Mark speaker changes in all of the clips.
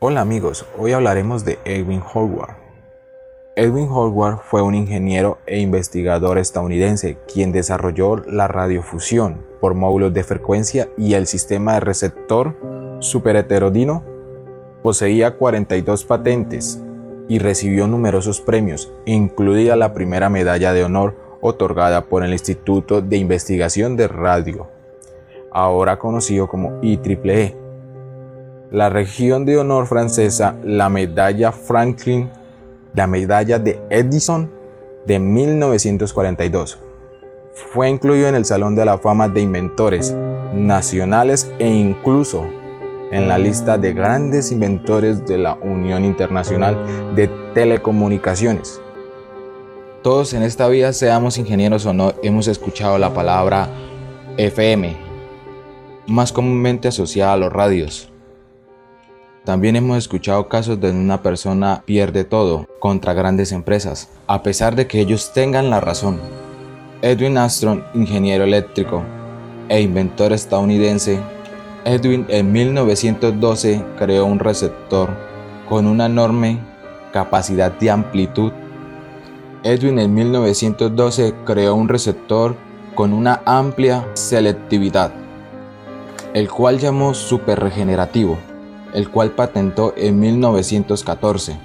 Speaker 1: Hola amigos, hoy hablaremos de Edwin Howard. Edwin Howard fue un ingeniero e investigador estadounidense quien desarrolló la radiofusión por módulos de frecuencia y el sistema de receptor superheterodino. Poseía 42 patentes y recibió numerosos premios, incluida la primera medalla de honor otorgada por el Instituto de Investigación de Radio, ahora conocido como IEEE la región de honor francesa la medalla Franklin, la medalla de Edison de 1942. Fue incluido en el Salón de la Fama de Inventores Nacionales e incluso en la lista de grandes inventores de la Unión Internacional de Telecomunicaciones. Todos en esta vida, seamos ingenieros o no, hemos escuchado la palabra FM, más comúnmente asociada a los radios. También hemos escuchado casos de una persona pierde todo contra grandes empresas, a pesar de que ellos tengan la razón. Edwin Armstrong, ingeniero eléctrico e inventor estadounidense, Edwin en 1912 creó un receptor con una enorme capacidad de amplitud. Edwin en 1912 creó un receptor con una amplia selectividad, el cual llamó superregenerativo el cual patentó en 1914.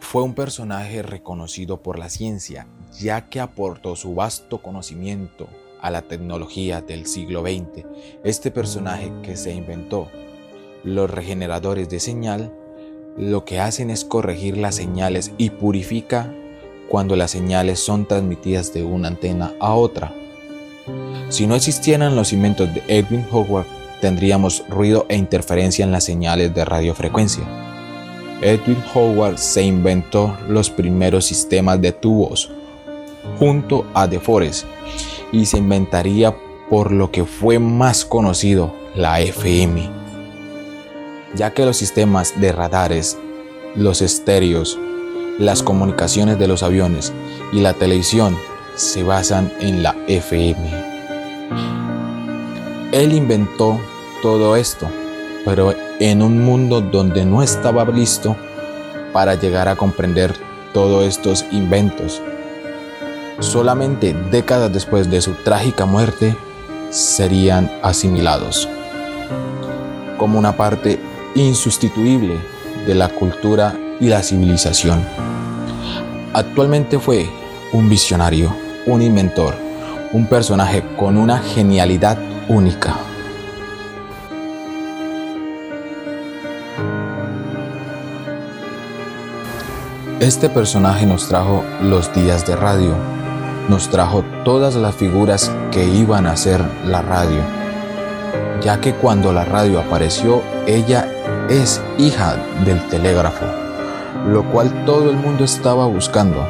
Speaker 1: Fue un personaje reconocido por la ciencia, ya que aportó su vasto conocimiento a la tecnología del siglo XX. Este personaje que se inventó los regeneradores de señal, lo que hacen es corregir las señales y purifica cuando las señales son transmitidas de una antena a otra. Si no existieran los inventos de Edwin Howard, tendríamos ruido e interferencia en las señales de radiofrecuencia. Edwin Howard se inventó los primeros sistemas de tubos junto a De Forest y se inventaría por lo que fue más conocido, la FM, ya que los sistemas de radares, los estéreos, las comunicaciones de los aviones y la televisión se basan en la FM. Él inventó todo esto, pero en un mundo donde no estaba listo para llegar a comprender todos estos inventos. Solamente décadas después de su trágica muerte serían asimilados como una parte insustituible de la cultura y la civilización. Actualmente fue un visionario, un inventor, un personaje con una genialidad única. Este personaje nos trajo los días de radio, nos trajo todas las figuras que iban a ser la radio, ya que cuando la radio apareció, ella es hija del telégrafo, lo cual todo el mundo estaba buscando.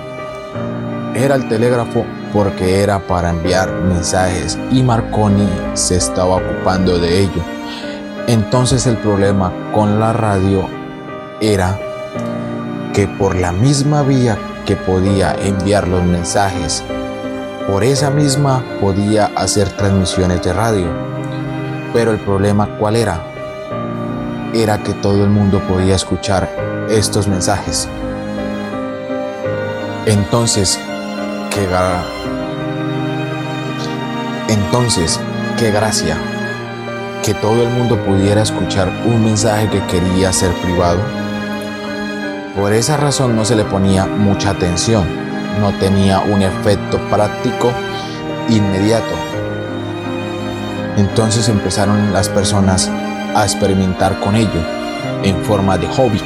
Speaker 1: Era el telégrafo porque era para enviar mensajes y Marconi se estaba ocupando de ello. Entonces el problema con la radio era que por la misma vía que podía enviar los mensajes, por esa misma podía hacer transmisiones de radio. Pero el problema cuál era? Era que todo el mundo podía escuchar estos mensajes. Entonces, qué Entonces, qué gracia que todo el mundo pudiera escuchar un mensaje que quería ser privado por esa razón no se le ponía mucha atención, no tenía un efecto práctico inmediato. Entonces empezaron las personas a experimentar con ello en forma de hobby.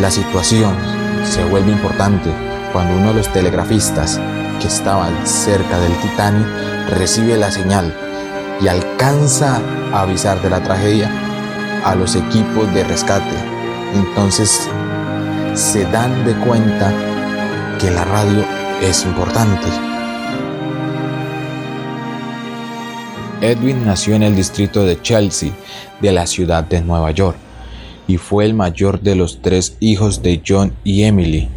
Speaker 1: La situación se vuelve importante cuando uno de los telegrafistas que estaban cerca del Titanic recibe la señal y alcanza a avisar de la tragedia a los equipos de rescate. Entonces se dan de cuenta que la radio es importante. Edwin nació en el distrito de Chelsea de la ciudad de Nueva York y fue el mayor de los tres hijos de John y Emily.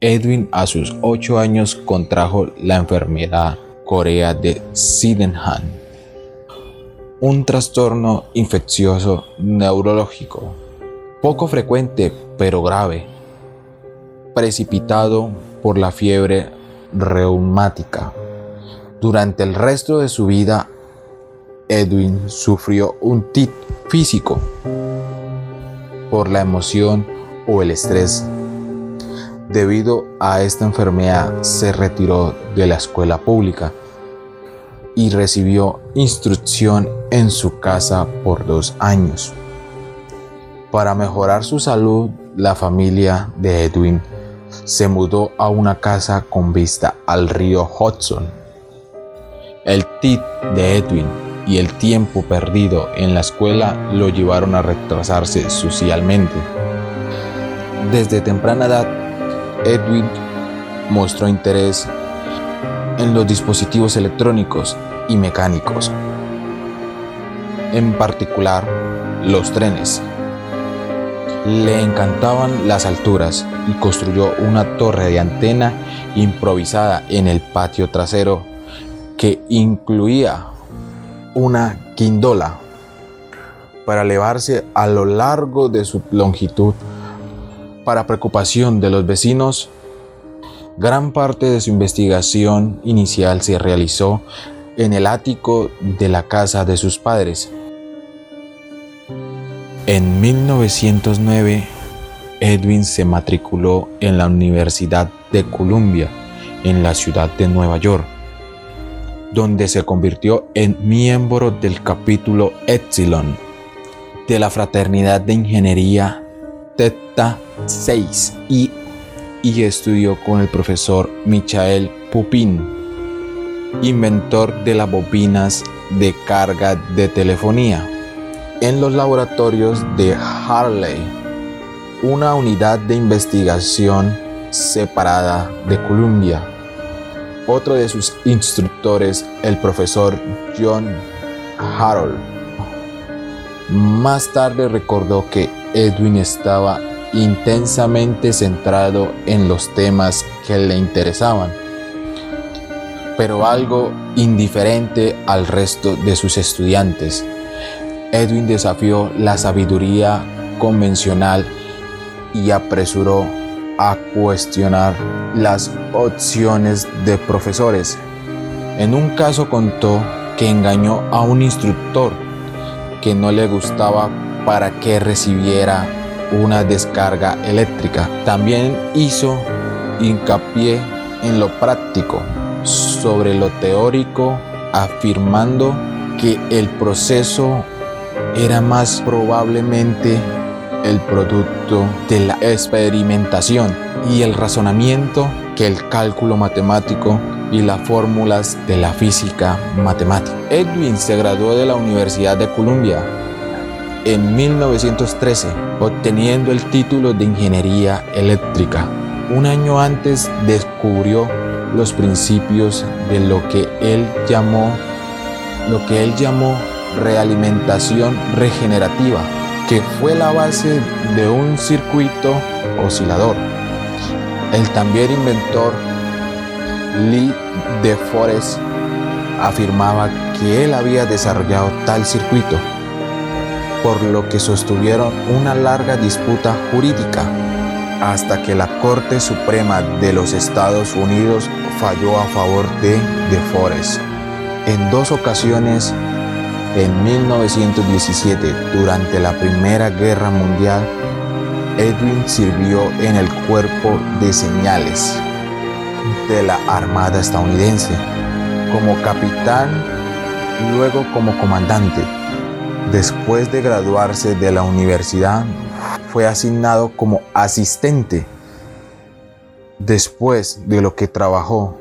Speaker 1: Edwin a sus ocho años contrajo la enfermedad corea de Sydenham. un trastorno infeccioso neurológico, poco frecuente pero grave, precipitado por la fiebre reumática. Durante el resto de su vida, Edwin sufrió un tic físico por la emoción o el estrés. Debido a esta enfermedad se retiró de la escuela pública y recibió instrucción en su casa por dos años. Para mejorar su salud, la familia de Edwin se mudó a una casa con vista al río Hudson. El tit de Edwin y el tiempo perdido en la escuela lo llevaron a retrasarse socialmente. Desde temprana edad, Edwin mostró interés en los dispositivos electrónicos y mecánicos, en particular los trenes. Le encantaban las alturas y construyó una torre de antena improvisada en el patio trasero que incluía una quindola para elevarse a lo largo de su longitud. Para preocupación de los vecinos, gran parte de su investigación inicial se realizó en el ático de la casa de sus padres. En 1909, Edwin se matriculó en la Universidad de Columbia, en la ciudad de Nueva York, donde se convirtió en miembro del capítulo Epsilon de la Fraternidad de Ingeniería Theta 6 y, y estudió con el profesor Michael Pupin inventor de las bobinas de carga de telefonía, en los laboratorios de Harley, una unidad de investigación separada de Columbia. Otro de sus instructores, el profesor John Harold. Más tarde recordó que Edwin estaba intensamente centrado en los temas que le interesaban pero algo indiferente al resto de sus estudiantes. Edwin desafió la sabiduría convencional y apresuró a cuestionar las opciones de profesores. En un caso contó que engañó a un instructor que no le gustaba para que recibiera una descarga eléctrica. También hizo hincapié en lo práctico sobre lo teórico, afirmando que el proceso era más probablemente el producto de la experimentación y el razonamiento que el cálculo matemático y las fórmulas de la física matemática. Edwin se graduó de la Universidad de Columbia en 1913, obteniendo el título de Ingeniería Eléctrica. Un año antes descubrió los principios de lo que él llamó lo que él llamó realimentación regenerativa, que fue la base de un circuito oscilador. El también inventor Lee de Forest afirmaba que él había desarrollado tal circuito, por lo que sostuvieron una larga disputa jurídica hasta que la Corte Suprema de los Estados Unidos falló a favor de De Forest. En dos ocasiones, en 1917, durante la Primera Guerra Mundial, Edwin sirvió en el cuerpo de señales de la Armada estadounidense, como capitán, luego como comandante. Después de graduarse de la universidad, fue asignado como asistente después de lo que trabajó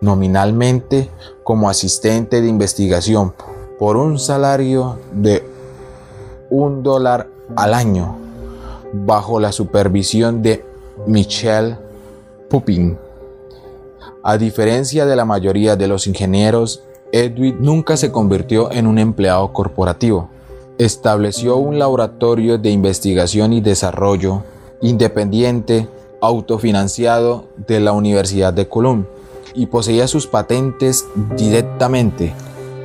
Speaker 1: nominalmente como asistente de investigación por un salario de un dólar al año bajo la supervisión de Michelle Pupin. A diferencia de la mayoría de los ingenieros, Edwin nunca se convirtió en un empleado corporativo estableció un laboratorio de investigación y desarrollo independiente autofinanciado de la Universidad de Columbia y poseía sus patentes directamente.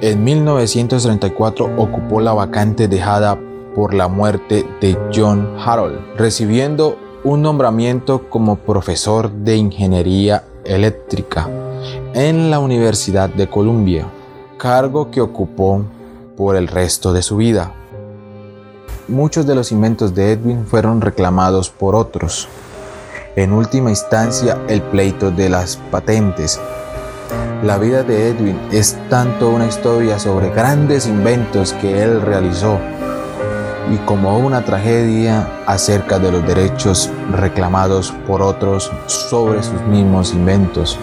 Speaker 1: En 1934 ocupó la vacante dejada por la muerte de John Harold, recibiendo un nombramiento como profesor de ingeniería eléctrica en la Universidad de Columbia, cargo que ocupó por el resto de su vida. Muchos de los inventos de Edwin fueron reclamados por otros. En última instancia, el pleito de las patentes. La vida de Edwin es tanto una historia sobre grandes inventos que él realizó y como una tragedia acerca de los derechos reclamados por otros sobre sus mismos inventos.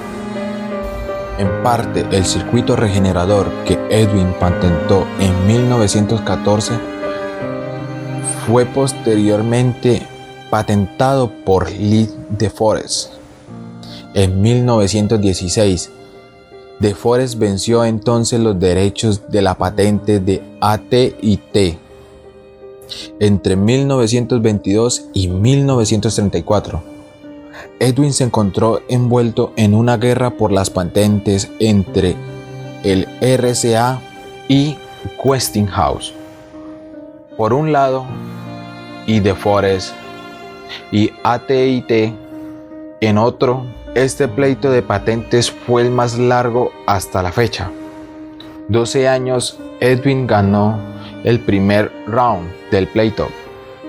Speaker 1: En parte, el circuito regenerador que Edwin patentó en 1914 fue posteriormente patentado por Lee de Forest. En 1916, de Forest venció entonces los derechos de la patente de AT&T entre 1922 y 1934. Edwin se encontró envuelto en una guerra por las patentes entre el RCA y Westinghouse. Por un lado, y De Forest y AT&T en otro, este pleito de patentes fue el más largo hasta la fecha. 12 años, Edwin ganó el primer round del pleito,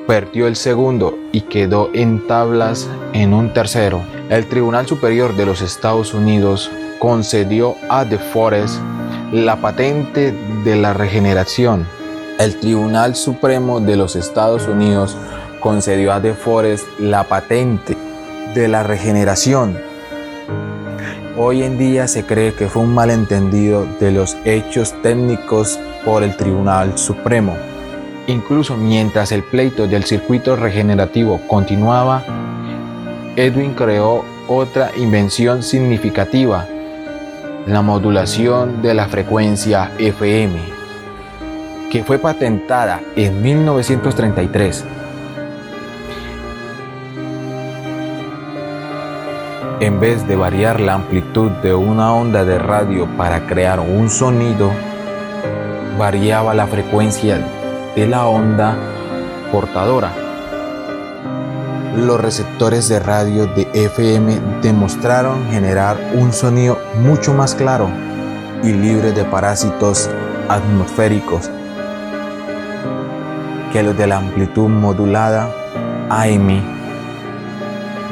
Speaker 1: perdió el segundo y quedó en tablas en un tercero. El Tribunal Superior de los Estados Unidos concedió a De Forest la patente de la regeneración. El Tribunal Supremo de los Estados Unidos concedió a De Forest la patente de la regeneración. Hoy en día se cree que fue un malentendido de los hechos técnicos por el Tribunal Supremo. Incluso mientras el pleito del circuito regenerativo continuaba, Edwin creó otra invención significativa, la modulación de la frecuencia FM, que fue patentada en 1933. En vez de variar la amplitud de una onda de radio para crear un sonido, variaba la frecuencia de la onda portadora. Los receptores de radio de FM demostraron generar un sonido mucho más claro y libre de parásitos atmosféricos que los de la amplitud modulada AM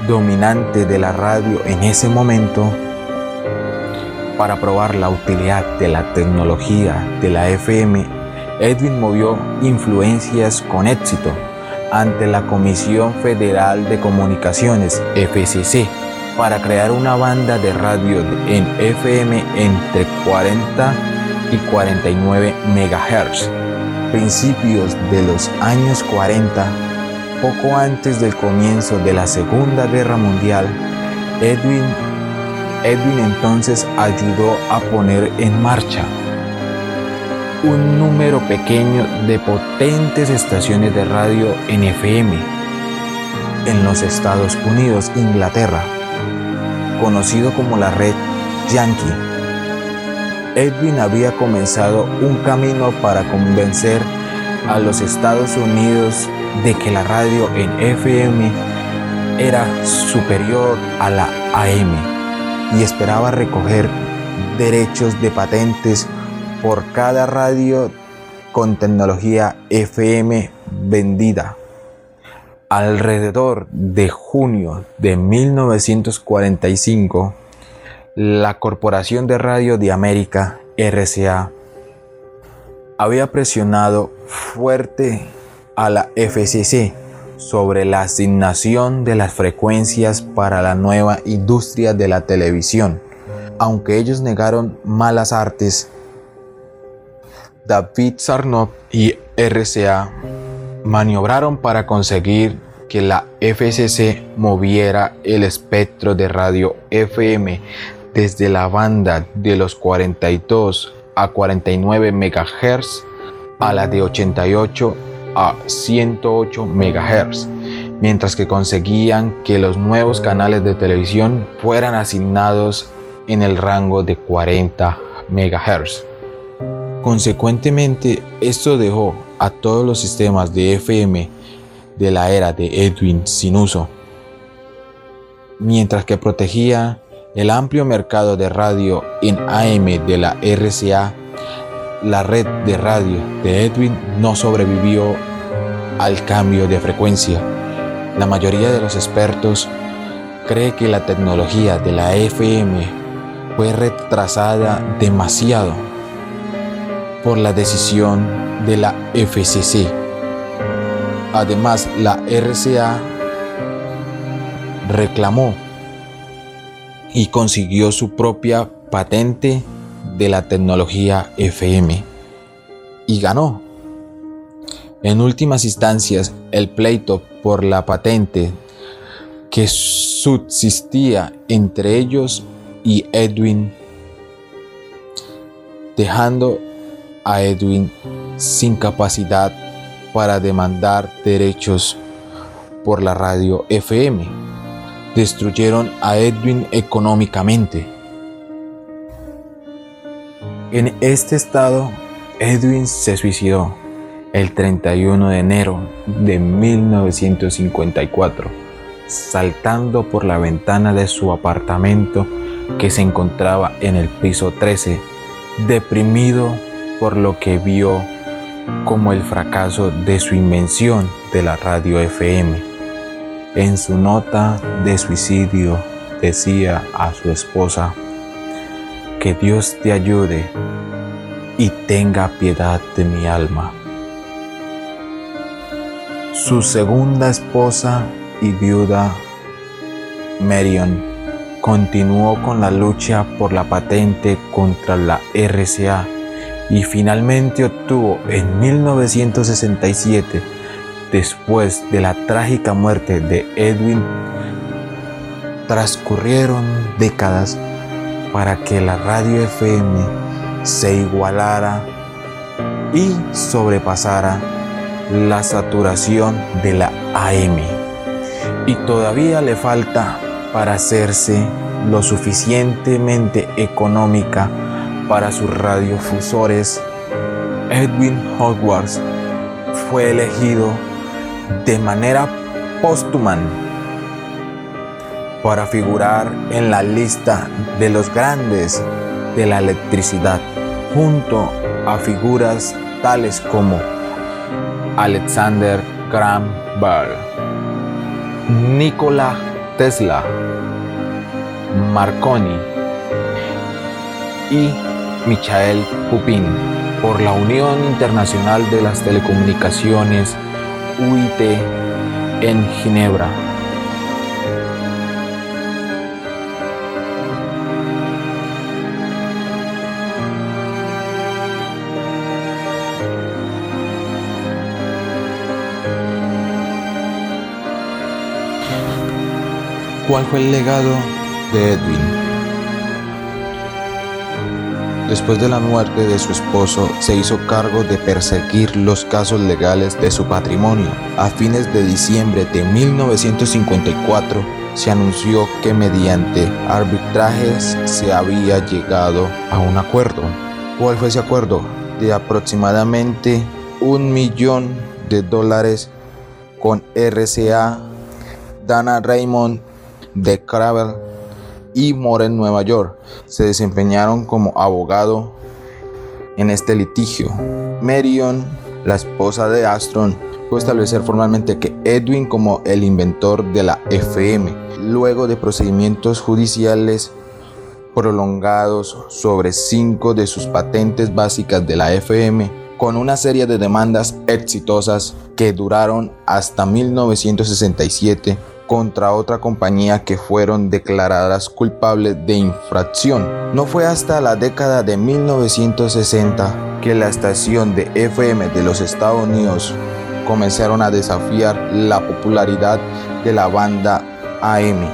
Speaker 1: dominante de la radio en ese momento para probar la utilidad de la tecnología de la FM, Edwin movió influencias con éxito ante la Comisión Federal de Comunicaciones, FCC, para crear una banda de radio en FM entre 40 y 49 MHz. Principios de los años 40, poco antes del comienzo de la Segunda Guerra Mundial, Edwin Edwin entonces ayudó a poner en marcha un número pequeño de potentes estaciones de radio en FM en los Estados Unidos, Inglaterra, conocido como la red Yankee. Edwin había comenzado un camino para convencer a los Estados Unidos de que la radio en FM era superior a la AM y esperaba recoger derechos de patentes por cada radio con tecnología FM vendida. Alrededor de junio de 1945, la Corporación de Radio de América, RCA, había presionado fuerte a la FCC sobre la asignación de las frecuencias para la nueva industria de la televisión. Aunque ellos negaron malas artes, David Sarnoff y RCA maniobraron para conseguir que la FCC moviera el espectro de radio FM desde la banda de los 42 a 49 MHz a la de 88 a 108 MHz, mientras que conseguían que los nuevos canales de televisión fueran asignados en el rango de 40 MHz. Consecuentemente, esto dejó a todos los sistemas de FM de la era de Edwin sin uso, mientras que protegía el amplio mercado de radio en AM de la RCA. La red de radio de Edwin no sobrevivió al cambio de frecuencia. La mayoría de los expertos cree que la tecnología de la FM fue retrasada demasiado por la decisión de la FCC. Además, la RCA reclamó y consiguió su propia patente de la tecnología FM y ganó. En últimas instancias, el pleito por la patente que subsistía entre ellos y Edwin, dejando a Edwin sin capacidad para demandar derechos por la radio FM. Destruyeron a Edwin económicamente. En este estado, Edwin se suicidó el 31 de enero de 1954, saltando por la ventana de su apartamento que se encontraba en el piso 13, deprimido por lo que vio como el fracaso de su invención de la radio FM. En su nota de suicidio decía a su esposa, que Dios te ayude y tenga piedad de mi alma. Su segunda esposa y viuda, Marion, continuó con la lucha por la patente contra la RCA y finalmente obtuvo en 1967, después de la trágica muerte de Edwin, transcurrieron décadas para que la radio FM se igualara y sobrepasara la saturación de la AM. Y todavía le falta para hacerse lo suficientemente económica para sus radiofusores, Edwin Hogwarts fue elegido de manera póstuma para figurar en la lista de los grandes de la electricidad, junto a figuras tales como Alexander Graham Bell, Nikola Tesla, Marconi y Michael Pupin por la Unión Internacional de las Telecomunicaciones UIT en Ginebra. ¿Cuál fue el legado de Edwin? Después de la muerte de su esposo, se hizo cargo de perseguir los casos legales de su patrimonio. A fines de diciembre de 1954, se anunció que mediante arbitrajes se había llegado a un acuerdo. ¿Cuál fue ese acuerdo? De aproximadamente un millón de dólares con RCA, Dana Raymond de Cravel y Moore Nueva York. Se desempeñaron como abogado en este litigio. Marion, la esposa de Astron, fue establecer formalmente que Edwin como el inventor de la FM, luego de procedimientos judiciales prolongados sobre cinco de sus patentes básicas de la FM, con una serie de demandas exitosas que duraron hasta 1967 contra otra compañía que fueron declaradas culpables de infracción. No fue hasta la década de 1960 que la estación de FM de los Estados Unidos comenzaron a desafiar la popularidad de la banda AM.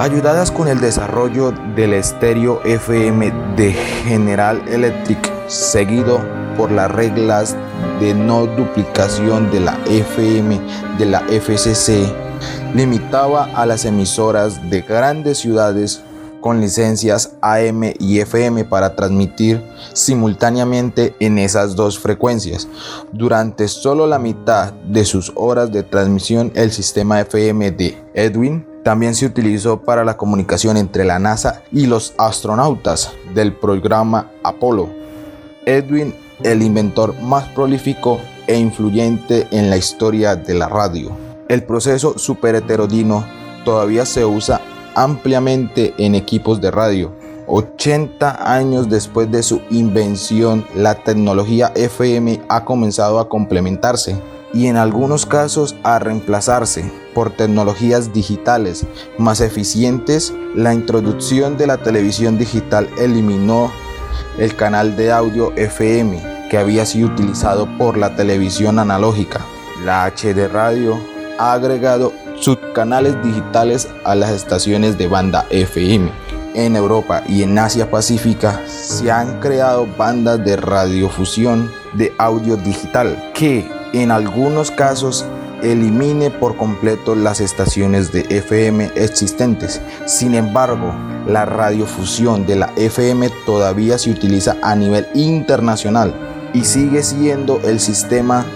Speaker 1: Ayudadas con el desarrollo del estéreo FM de General Electric, seguido por las reglas de no duplicación de la FM de la FCC, limitaba a las emisoras de grandes ciudades con licencias AM y FM para transmitir simultáneamente en esas dos frecuencias. Durante solo la mitad de sus horas de transmisión, el sistema FM de Edwin también se utilizó para la comunicación entre la NASA y los astronautas del programa Apolo. Edwin, el inventor más prolífico e influyente en la historia de la radio. El proceso superheterodino todavía se usa ampliamente en equipos de radio. 80 años después de su invención, la tecnología FM ha comenzado a complementarse y en algunos casos a reemplazarse por tecnologías digitales más eficientes. La introducción de la televisión digital eliminó el canal de audio FM que había sido utilizado por la televisión analógica. La HD radio ha agregado subcanales digitales a las estaciones de banda FM. En Europa y en Asia Pacífica se han creado bandas de radiofusión de audio digital que en algunos casos elimine por completo las estaciones de FM existentes. Sin embargo, la radiofusión de la FM todavía se utiliza a nivel internacional y sigue siendo el sistema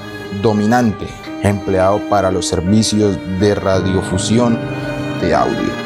Speaker 1: dominante empleado para los servicios de radiofusión de audio.